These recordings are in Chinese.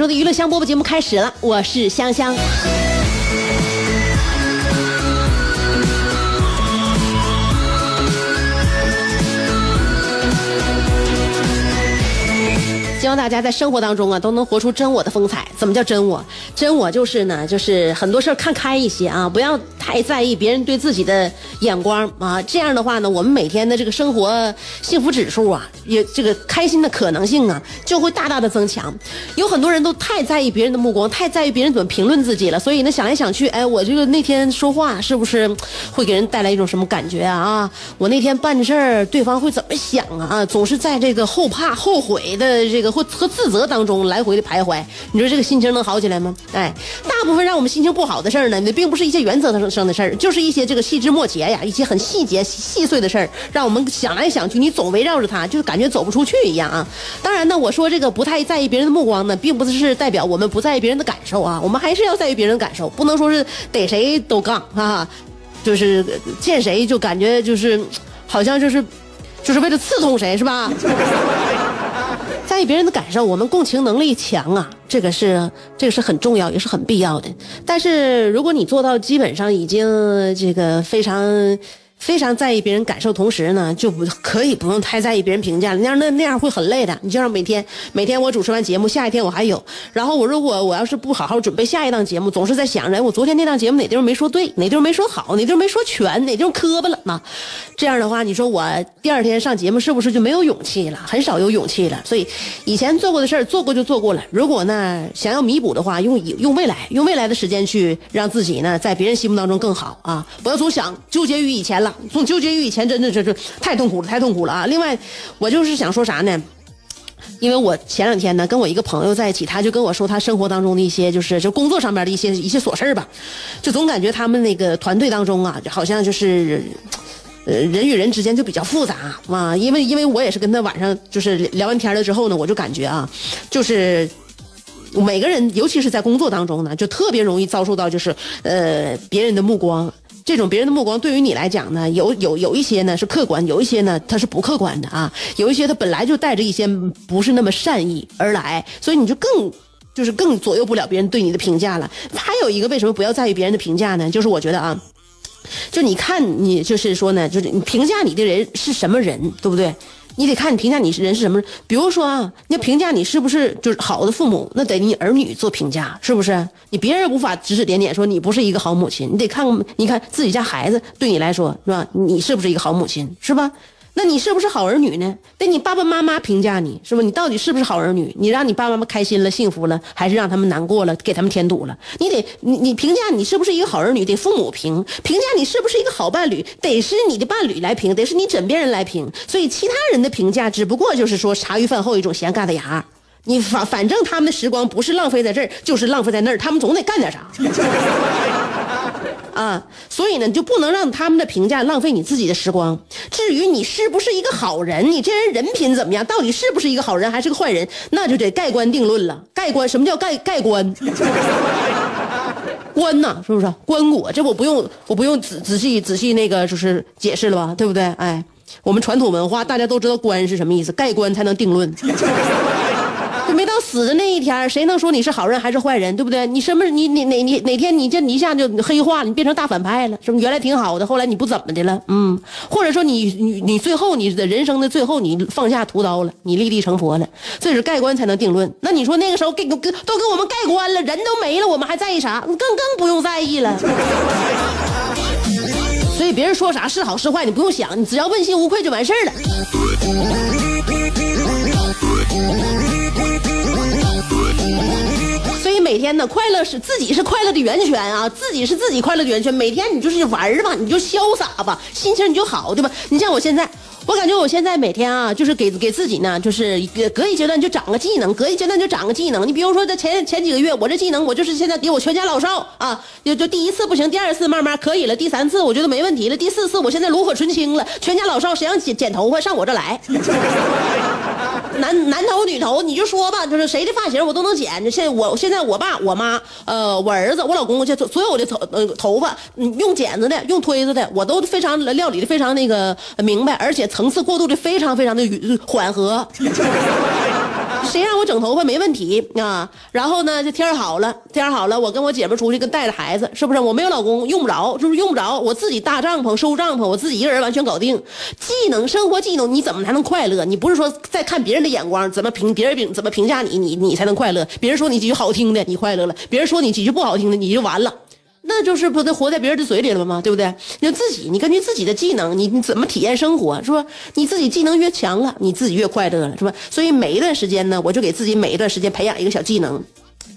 钟的娱乐香饽饽节目开始了，我是香香。希望大家在生活当中啊，都能活出真我的风采。怎么叫真我？真我就是呢，就是很多事儿看开一些啊，不要太在意别人对自己的眼光啊。这样的话呢，我们每天的这个生活幸福指数啊，也这个开心的可能性啊，就会大大的增强。有很多人都太在意别人的目光，太在意别人怎么评论自己了，所以呢，想来想去，哎，我这个那天说话是不是会给人带来一种什么感觉啊？啊，我那天办事儿，对方会怎么想啊？啊，总是在这个后怕、后悔的这个或和自责当中来回的徘徊。你说这个心情能好起来吗？哎，大部分让我们心情不好的事儿呢，那并不是一些原则上生的事儿，就是一些这个细枝末节呀，一些很细节、细碎的事儿，让我们想来想去，你总围绕着它，就感觉走不出去一样啊。当然呢，我说这个不太在意别人的目光呢，并不是代表我们不在意别人的感受啊，我们还是要在意别人的感受，不能说是逮谁都杠啊，就是见谁就感觉就是好像就是就是为了刺痛谁是吧？在意别人的感受，我们共情能力强啊，这个是这个是很重要，也是很必要的。但是如果你做到基本上已经这个非常。非常在意别人感受，同时呢，就不可以不用太在意别人评价了，那样那那样会很累的。你就像每天每天我主持完节目，下一天我还有，然后我如果我要是不好好准备下一档节目，总是在想着我昨天那档节目哪地方没说对，哪地方没说好，哪地方没说全，哪地方磕巴了呢？这样的话，你说我第二天上节目是不是就没有勇气了？很少有勇气了。所以以前做过的事儿做过就做过了。如果呢想要弥补的话，用用未来用未来的时间去让自己呢在别人心目当中更好啊！不要总想纠结于以前了。总纠结于以前，真的这这太痛苦了，太痛苦了啊！另外，我就是想说啥呢？因为我前两天呢，跟我一个朋友在一起，他就跟我说他生活当中的一些，就是就工作上面的一些一些琐事吧，就总感觉他们那个团队当中啊，好像就是，呃，人与人之间就比较复杂啊。因为因为我也是跟他晚上就是聊完天了之后呢，我就感觉啊，就是。每个人，尤其是在工作当中呢，就特别容易遭受到就是呃别人的目光。这种别人的目光对于你来讲呢，有有有一些呢是客观，有一些呢它是不客观的啊。有一些它本来就带着一些不是那么善意而来，所以你就更就是更左右不了别人对你的评价了。还有一个为什么不要在意别人的评价呢？就是我觉得啊，就你看你就是说呢，就是你评价你的人是什么人，对不对？你得看你评价你是人是什么人。比如说啊，你要评价你是不是就是好的父母，那得你儿女做评价，是不是？你别人无法指指点点说你不是一个好母亲，你得看你看自己家孩子对你来说是吧？你是不是一个好母亲，是吧？那你是不是好儿女呢？得你爸爸妈妈评价你，是不？你到底是不是好儿女？你让你爸爸妈妈开心了、幸福了，还是让他们难过了、给他们添堵了？你得你你评价你是不是一个好儿女，得父母评；评价你是不是一个好伴侣，得是你的伴侣来评，得是你枕边人来评。所以其他人的评价只不过就是说茶余饭后一种闲尬的牙。你反反正他们的时光不是浪费在这儿，就是浪费在那儿，他们总得干点啥。啊，所以呢，就不能让他们的评价浪费你自己的时光。至于你是不是一个好人，你这人人品怎么样，到底是不是一个好人还是个坏人，那就得盖棺定论了。盖棺，什么叫盖盖棺？棺呐，是不是棺椁？这我不用，我不用仔仔细仔细那个就是解释了吧，对不对？哎，我们传统文化大家都知道棺是什么意思，盖棺才能定论。死的那一天，谁能说你是好人还是坏人，对不对？你什么你你哪你哪天你这你一下就黑化了，你变成大反派了，是不？原来挺好的，后来你不怎么的了，嗯，或者说你你你最后你的人生的最后你放下屠刀了，你立地成佛了，这是盖棺才能定论。那你说那个时候给给都给我们盖棺了，人都没了，我们还在意啥？更更不用在意了。所以别人说啥是好是坏，你不用想，你只要问心无愧就完事儿了。每天呢，快乐是自己是快乐的源泉啊，自己是自己快乐的源泉。每天你就是玩儿吧，你就潇洒吧，心情你就好，对吧？你像我现在。我感觉我现在每天啊，就是给给自己呢，就是隔隔一阶段就长个技能，隔一阶段就长个技能。你比如说，在前前几个月，我这技能我就是现在给我全家老少啊，就就第一次不行，第二次慢慢可以了，第三次我觉得没问题了，第四次我现在炉火纯青了，全家老少谁想剪剪头发上我这来，男男头女头你就说吧，就是谁的发型我都能剪。现在我现在我爸我妈呃我儿子我老公这所有的头呃头发用剪子的用推子的我都非常料理的非常那个明白，而且。层次过渡的非常非常的缓和，谁让我整头发没问题啊？然后呢，这天好了，天好了，我跟我姐妹出去，跟带着孩子，是不是？我没有老公，用不着，就是用不着？我自己搭帐篷、收帐篷，我自己一个人完全搞定。技能，生活技能，你怎么才能快乐？你不是说在看别人的眼光，怎么评别人评怎么评价你，你你才能快乐？别人说你几句好听的，你快乐了；别人说你几句不好听的，你就完了。那就是不得活在别人的嘴里了吗？对不对？你自己，你根据自己的技能，你你怎么体验生活，是吧？你自己技能越强了，你自己越快乐了，是吧？所以每一段时间呢，我就给自己每一段时间培养一个小技能。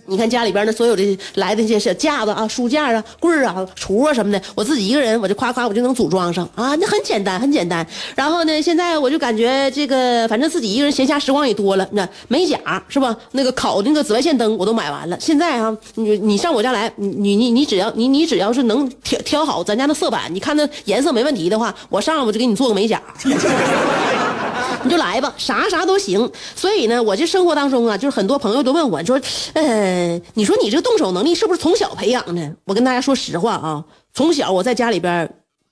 你看家里边的所有的来的那些小架子啊、书架啊、柜啊、橱啊什么的，我自己一个人我就夸夸我就能组装上啊，那很简单，很简单。然后呢，现在我就感觉这个反正自己一个人闲暇时光也多了，那美甲是吧？那个烤那个紫外线灯我都买完了。现在啊，你你上我家来，你你你只要你你只要是能挑挑好咱家的色板，你看那颜色没问题的话，我上来我就给你做个美甲。你就来吧，啥啥都行。所以呢，我这生活当中啊，就是很多朋友都问我说，呃，你说你这个动手能力是不是从小培养的？我跟大家说实话啊，从小我在家里边，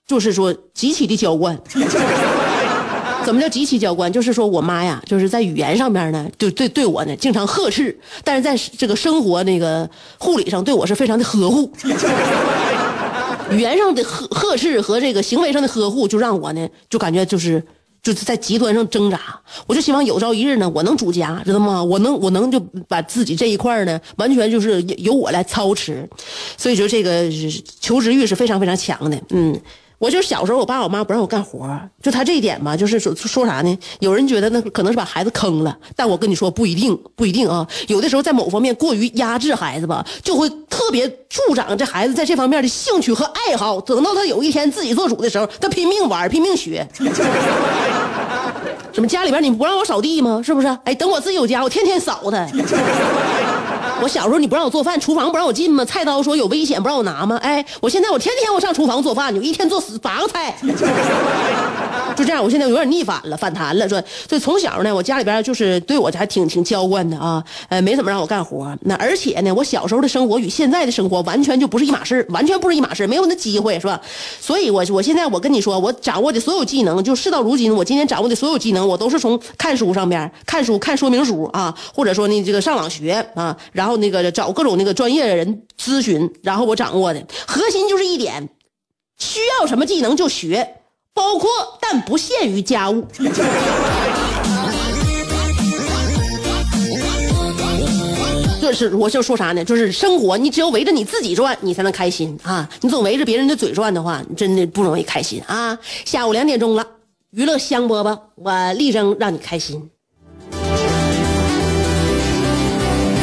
就是说极其的娇惯。怎么叫极其娇惯？就是说我妈呀，就是在语言上面呢，就对对我呢经常呵斥，但是在这个生活那个护理上对我是非常的呵护。语言上的呵呵斥和这个行为上的呵护，就让我呢就感觉就是。就是在极端上挣扎，我就希望有朝一日呢，我能主家，知道吗？我能，我能就把自己这一块呢，完全就是由我来操持，所以说这个求知欲是非常非常强的，嗯。我就小时候，我爸我妈不让我干活，就他这一点吧，就是说说啥呢？有人觉得那可能是把孩子坑了，但我跟你说不一定，不一定啊。有的时候在某方面过于压制孩子吧，就会特别助长这孩子在这方面的兴趣和爱好。等到他有一天自己做主的时候，他拼命玩，拼命学。怎么家里边你不让我扫地吗？是不是？哎，等我自己有家，我天天扫他。我小时候你不让我做饭，厨房不让我进吗？菜刀说有危险，不让我拿吗？哎，我现在我天天我上厨房做饭，就一天做十八个菜，就这样。我现在有点逆反了，反弹了。说，所以从小呢，我家里边就是对我还挺挺娇惯的啊，呃，没怎么让我干活。那而且呢，我小时候的生活与现在的生活完全就不是一码事完全不是一码事没有那机会，是吧？所以，我我现在我跟你说，我掌握的所有技能，就事到如今，我今天掌握的所有技能，我都是从看书上边看书看说明书啊，或者说呢这个上网学啊，然。后那个找各种那个专业的人咨询，然后我掌握的核心就是一点，需要什么技能就学，包括但不限于家务。就是我就说啥呢？就是生活，你只有围着你自己转，你才能开心啊！你总围着别人的嘴转的话，你真的不容易开心啊！下午两点钟了，娱乐香饽饽，我力争让你开心。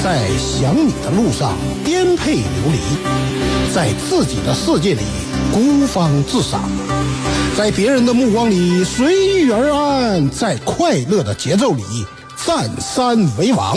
在想你的路上颠沛流离，在自己的世界里孤芳自赏，在别人的目光里随遇而安，在快乐的节奏里占山为王。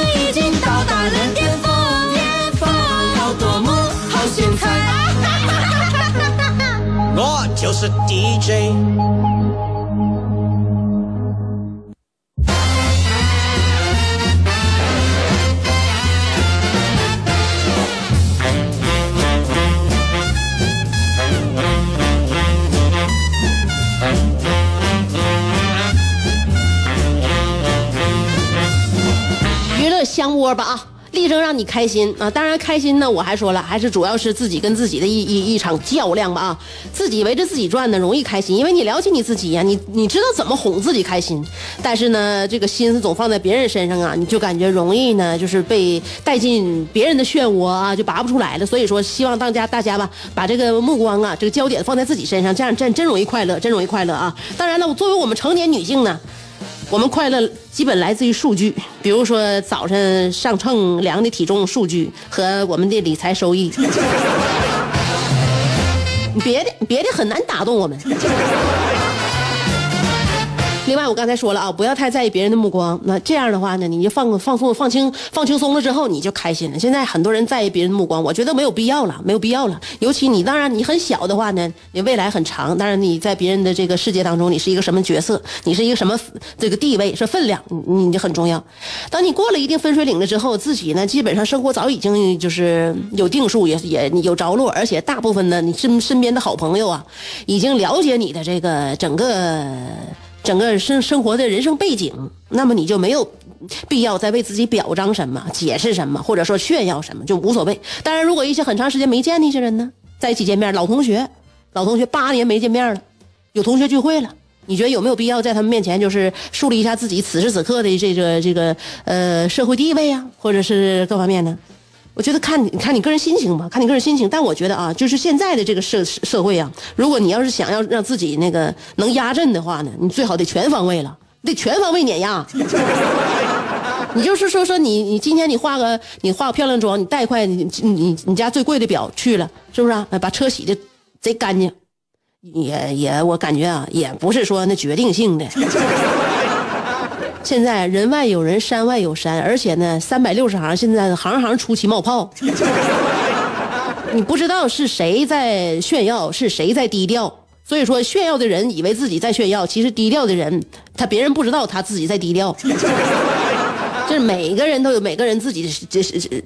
我就是 dj 娱乐香窝吧啊。力争让你开心啊！当然开心呢，我还说了，还是主要是自己跟自己的一一一场较量吧啊！自己围着自己转呢，容易开心，因为你了解你自己呀、你你知道怎么哄自己开心。但是呢，这个心思总放在别人身上啊，你就感觉容易呢，就是被带进别人的漩涡啊，就拔不出来了。所以说，希望大家大家吧，把这个目光啊，这个焦点放在自己身上，这样真真容易快乐，真容易快乐啊！当然了，作为我们成年女性呢。我们快乐基本来自于数据，比如说早晨上秤量的体重数据和我们的理财收益。别的别的很难打动我们。另外，我刚才说了啊，不要太在意别人的目光。那这样的话呢，你就放放松、放轻、放轻松了之后，你就开心了。现在很多人在意别人的目光，我觉得没有必要了，没有必要了。尤其你，当然你很小的话呢，你未来很长。当然你在别人的这个世界当中，你是一个什么角色，你是一个什么这个地位，是分量，你你就很重要。当你过了一定分水岭了之后，自己呢，基本上生活早已经就是有定数，也也有着落，而且大部分呢，你身身边的好朋友啊，已经了解你的这个整个。整个生生活的人生背景，那么你就没有必要再为自己表彰什么、解释什么，或者说炫耀什么，就无所谓。当然，如果一些很长时间没见的一些人呢，在一起见面，老同学，老同学八年没见面了，有同学聚会了，你觉得有没有必要在他们面前就是树立一下自己此时此刻的这个这个呃社会地位啊，或者是各方面呢？我觉得看你看你个人心情吧，看你个人心情。但我觉得啊，就是现在的这个社社会啊，如果你要是想要让自己那个能压阵的话呢，你最好得全方位了，得全方位碾压。你就是说说你你今天你化个你化个漂亮妆，你带块你你你家最贵的表去了，是不是啊？把车洗的贼干净，也也我感觉啊，也不是说那决定性的。现在人外有人，山外有山，而且呢，三百六十行，现在行行出奇冒泡。你不知道是谁在炫耀，是谁在低调。所以说，炫耀的人以为自己在炫耀，其实低调的人，他别人不知道他自己在低调。就是每个人都有每个人自己的这是这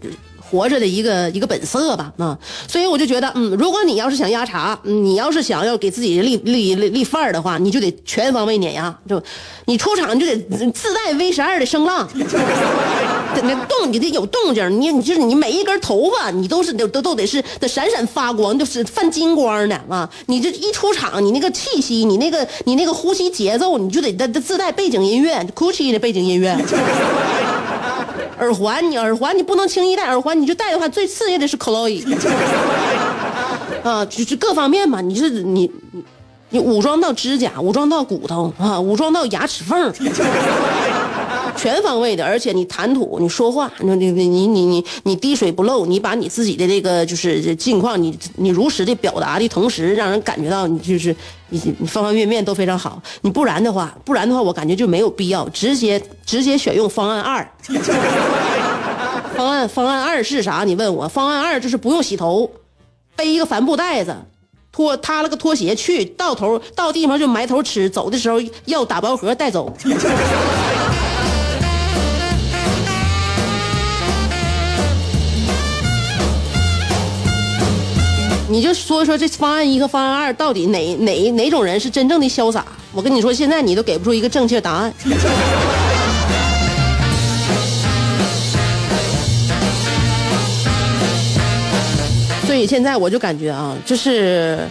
活着的一个一个本色吧啊，所以我就觉得，嗯，如果你要是想压茶，嗯你要是想要给自己立立立范儿的话，你就得全方位碾压，就你出场就得自带 V 十二的声浪，那动你得有动静，你你就是你每一根头发，你都是都都都得是得闪闪发光，就是泛金光的啊！你这一出场，你那个气息，你那个你那个呼吸节奏，你就得得自带背景音乐，Gucci 的背景音乐。耳环，你耳环你不能轻易戴耳环，你就戴的话，最次也得是 Chloe。啊，就是各方面吧，你是你你你武装到指甲，武装到骨头啊，武装到牙齿缝，全方位的，而且你谈吐，你说话，你你你你你你滴水不漏，你把你自己的这个就是境况，你你如实的表达的同时，让人感觉到你就是你方方面面都非常好。你不然的话，不然的话，我感觉就没有必要直接直接选用方案二。方 案方案二是啥？你问我，方案二就是不用洗头，背一个帆布袋子，拖踏了个拖鞋去，到头到地方就埋头吃，走的时候要打包盒带走。你就说说这方案一和方案二到底哪哪哪种人是真正的潇洒？我跟你说，现在你都给不出一个正确答案。所以现在我就感觉啊，就是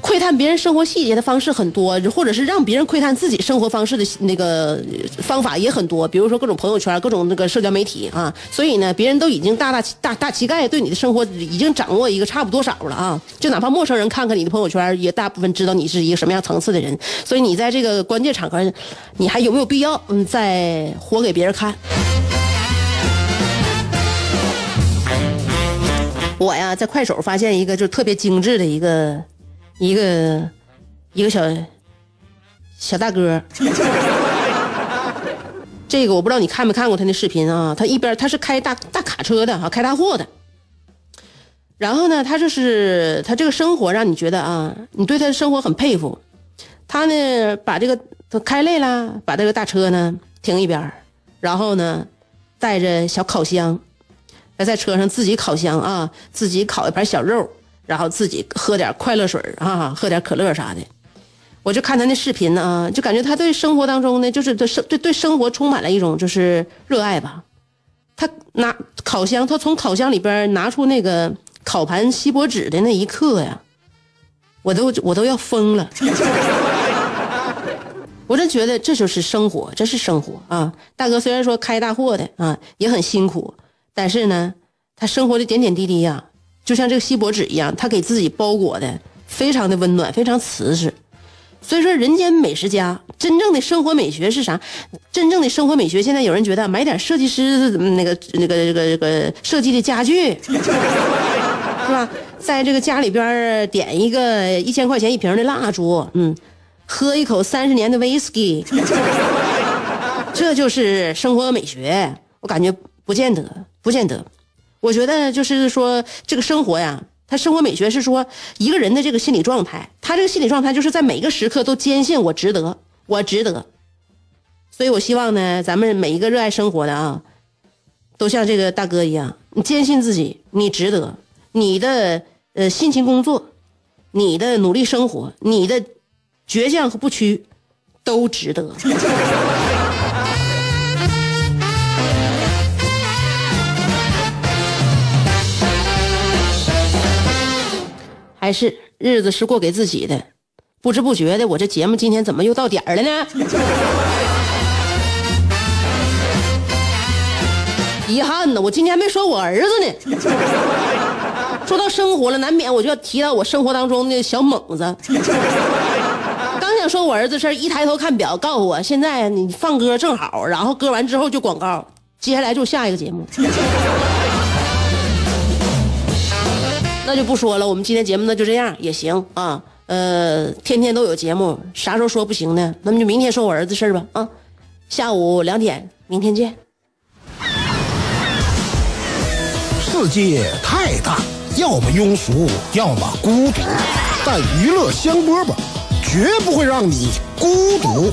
窥探别人生活细节的方式很多，或者是让别人窥探自己生活方式的那个方法也很多，比如说各种朋友圈、各种那个社交媒体啊。所以呢，别人都已经大大大大乞丐对你的生活已经掌握一个差不多少了啊。就哪怕陌生人看看你的朋友圈，也大部分知道你是一个什么样层次的人。所以你在这个关键场合，你还有没有必要嗯再活给别人看？我呀，在快手发现一个就特别精致的一个一个一个小小大哥。这个我不知道你看没看过他那视频啊？他一边他是开大大卡车的哈，开大货的。然后呢，他就是他这个生活让你觉得啊，你对他的生活很佩服。他呢，把这个他开累了，把这个大车呢停一边然后呢，带着小烤箱，他在车上自己烤箱啊，自己烤一盘小肉，然后自己喝点快乐水啊，喝点可乐啥的。我就看他那视频呢啊，就感觉他对生活当中呢，就是对生对对生活充满了一种就是热爱吧。他拿烤箱，他从烤箱里边拿出那个烤盘锡箔纸的那一刻呀，我都我都要疯了。我真觉得这就是生活，这是生活啊！大哥虽然说开大货的啊，也很辛苦，但是呢，他生活的点点滴滴呀，就像这个锡箔纸一样，他给自己包裹的非常的温暖，非常瓷实。所以说，人间美食家真正的生活美学是啥？真正的生活美学，现在有人觉得买点设计师那个那个这个这个设计的家具，是吧？在这个家里边点一个一千块钱一瓶的蜡烛，嗯。喝一口三十年的威士忌，这就是生活美学。我感觉不见得，不见得。我觉得就是说，这个生活呀，他生活美学是说一个人的这个心理状态。他这个心理状态就是在每个时刻都坚信我值得，我值得。所以我希望呢，咱们每一个热爱生活的啊，都像这个大哥一样，你坚信自己，你值得，你的呃辛勤工作，你的努力生活，你的。倔强和不屈，都值得。还是日子是过给自己的，不知不觉的，我这节目今天怎么又到点儿了呢？遗憾呢，我今天还没说我儿子呢。说到生活了，难免我就要提到我生活当中的小猛子。刚想说我儿子事儿，一抬头看表，告诉我现在你放歌正好，然后歌完之后就广告，接下来就下一个节目。那就不说了，我们今天节目呢就这样也行啊。呃，天天都有节目，啥时候说不行呢？那么就明天说我儿子事儿吧啊。下午两点，明天见。世界太大，要么庸俗，要么孤独，但娱乐香饽饽。绝不会让你孤独，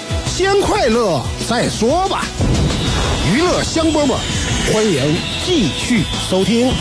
先快乐再说吧。娱乐香饽饽，欢迎继续收听。